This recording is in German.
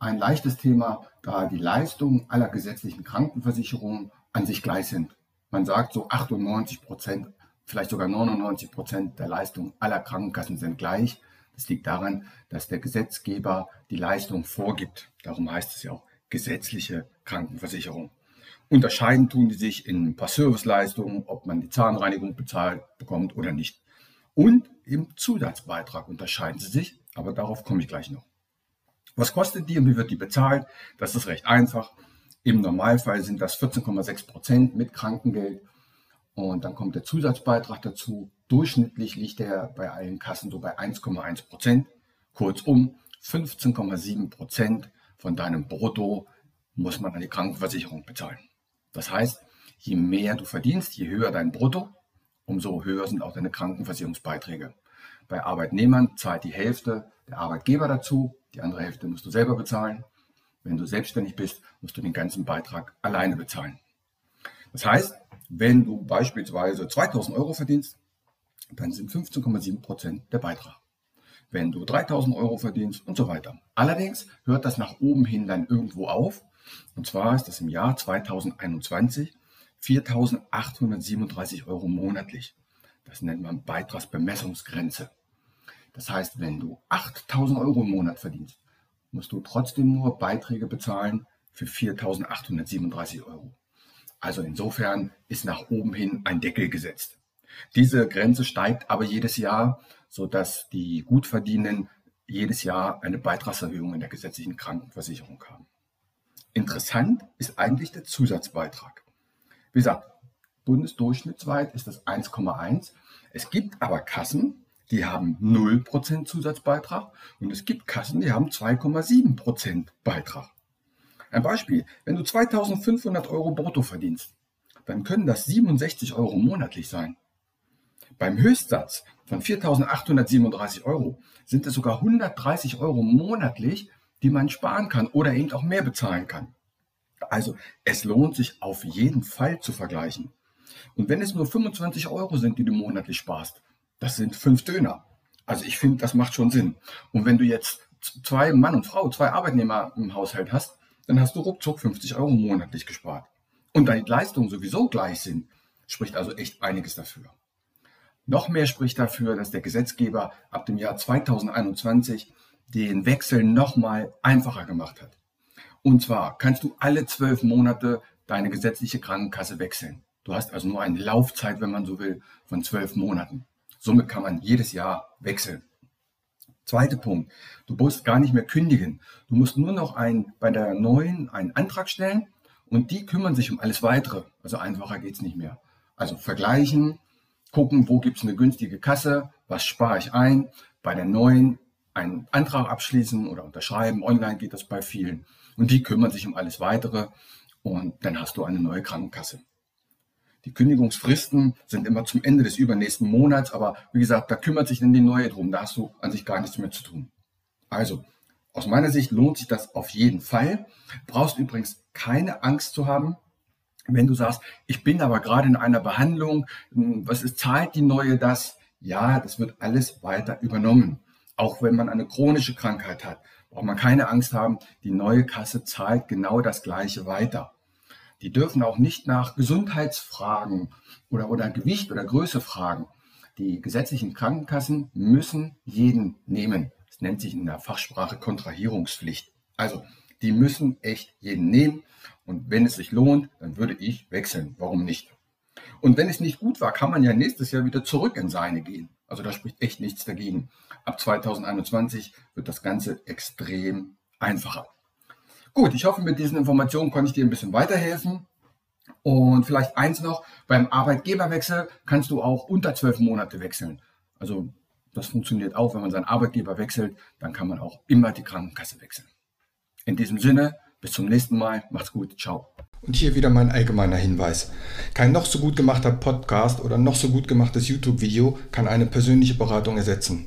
ein leichtes Thema, da die Leistungen aller gesetzlichen Krankenversicherungen an sich gleich sind. Man sagt so 98 Prozent, vielleicht sogar 99 Prozent der Leistungen aller Krankenkassen sind gleich. Das liegt daran, dass der Gesetzgeber die Leistung vorgibt. Darum heißt es ja auch gesetzliche Krankenversicherung. Unterscheiden tun die sich in ein paar Serviceleistungen, ob man die Zahnreinigung bezahlt bekommt oder nicht. Und im Zusatzbeitrag unterscheiden sie sich, aber darauf komme ich gleich noch. Was kostet die und wie wird die bezahlt? Das ist recht einfach. Im Normalfall sind das 14,6 Prozent mit Krankengeld. Und dann kommt der Zusatzbeitrag dazu. Durchschnittlich liegt der bei allen Kassen so bei 1,1 Prozent. Kurzum, 15,7 Prozent von deinem Brutto muss man an die Krankenversicherung bezahlen. Das heißt, je mehr du verdienst, je höher dein Brutto, umso höher sind auch deine Krankenversicherungsbeiträge. Bei Arbeitnehmern zahlt die Hälfte der Arbeitgeber dazu die andere Hälfte musst du selber bezahlen. Wenn du selbstständig bist, musst du den ganzen Beitrag alleine bezahlen. Das heißt, wenn du beispielsweise 2000 Euro verdienst, dann sind 15,7 Prozent der Beitrag. Wenn du 3000 Euro verdienst und so weiter. Allerdings hört das nach oben hin dann irgendwo auf. Und zwar ist das im Jahr 2021 4.837 Euro monatlich. Das nennt man Beitragsbemessungsgrenze. Das heißt, wenn du 8000 Euro im Monat verdienst, musst du trotzdem nur Beiträge bezahlen für 4837 Euro. Also insofern ist nach oben hin ein Deckel gesetzt. Diese Grenze steigt aber jedes Jahr, sodass die Gutverdienenden jedes Jahr eine Beitragserhöhung in der gesetzlichen Krankenversicherung haben. Interessant ist eigentlich der Zusatzbeitrag. Wie gesagt, bundesdurchschnittsweit ist das 1,1. Es gibt aber Kassen, die haben 0% Zusatzbeitrag und es gibt Kassen, die haben 2,7% Beitrag. Ein Beispiel, wenn du 2500 Euro brutto verdienst, dann können das 67 Euro monatlich sein. Beim Höchstsatz von 4.837 Euro sind es sogar 130 Euro monatlich, die man sparen kann oder eben auch mehr bezahlen kann. Also es lohnt sich auf jeden Fall zu vergleichen. Und wenn es nur 25 Euro sind, die du monatlich sparst, das sind fünf Döner. Also ich finde, das macht schon Sinn. Und wenn du jetzt zwei Mann und Frau, zwei Arbeitnehmer im Haushalt hast, dann hast du ruckzuck 50 Euro monatlich gespart. Und da die Leistungen sowieso gleich sind, spricht also echt einiges dafür. Noch mehr spricht dafür, dass der Gesetzgeber ab dem Jahr 2021 den Wechsel nochmal einfacher gemacht hat. Und zwar kannst du alle zwölf Monate deine gesetzliche Krankenkasse wechseln. Du hast also nur eine Laufzeit, wenn man so will, von zwölf Monaten. Somit kann man jedes Jahr wechseln. Zweiter Punkt. Du musst gar nicht mehr kündigen. Du musst nur noch ein, bei der neuen einen Antrag stellen und die kümmern sich um alles weitere. Also einfacher geht's nicht mehr. Also vergleichen, gucken, wo gibt's eine günstige Kasse, was spare ich ein. Bei der neuen einen Antrag abschließen oder unterschreiben. Online geht das bei vielen. Und die kümmern sich um alles weitere. Und dann hast du eine neue Krankenkasse. Die Kündigungsfristen sind immer zum Ende des übernächsten Monats, aber wie gesagt, da kümmert sich dann die neue drum. Da hast du an sich gar nichts mehr zu tun. Also, aus meiner Sicht lohnt sich das auf jeden Fall. Brauchst übrigens keine Angst zu haben, wenn du sagst, ich bin aber gerade in einer Behandlung, hm, was ist, zahlt die neue das? Ja, das wird alles weiter übernommen. Auch wenn man eine chronische Krankheit hat, braucht man keine Angst haben, die neue Kasse zahlt genau das Gleiche weiter. Die dürfen auch nicht nach Gesundheitsfragen oder, oder Gewicht oder Größe fragen. Die gesetzlichen Krankenkassen müssen jeden nehmen. Das nennt sich in der Fachsprache Kontrahierungspflicht. Also die müssen echt jeden nehmen. Und wenn es sich lohnt, dann würde ich wechseln. Warum nicht? Und wenn es nicht gut war, kann man ja nächstes Jahr wieder zurück in seine gehen. Also da spricht echt nichts dagegen. Ab 2021 wird das Ganze extrem einfacher. Gut, ich hoffe, mit diesen Informationen konnte ich dir ein bisschen weiterhelfen. Und vielleicht eins noch, beim Arbeitgeberwechsel kannst du auch unter zwölf Monate wechseln. Also das funktioniert auch, wenn man seinen Arbeitgeber wechselt, dann kann man auch immer die Krankenkasse wechseln. In diesem Sinne, bis zum nächsten Mal. Macht's gut. Ciao. Und hier wieder mein allgemeiner Hinweis. Kein noch so gut gemachter Podcast oder noch so gut gemachtes YouTube-Video kann eine persönliche Beratung ersetzen.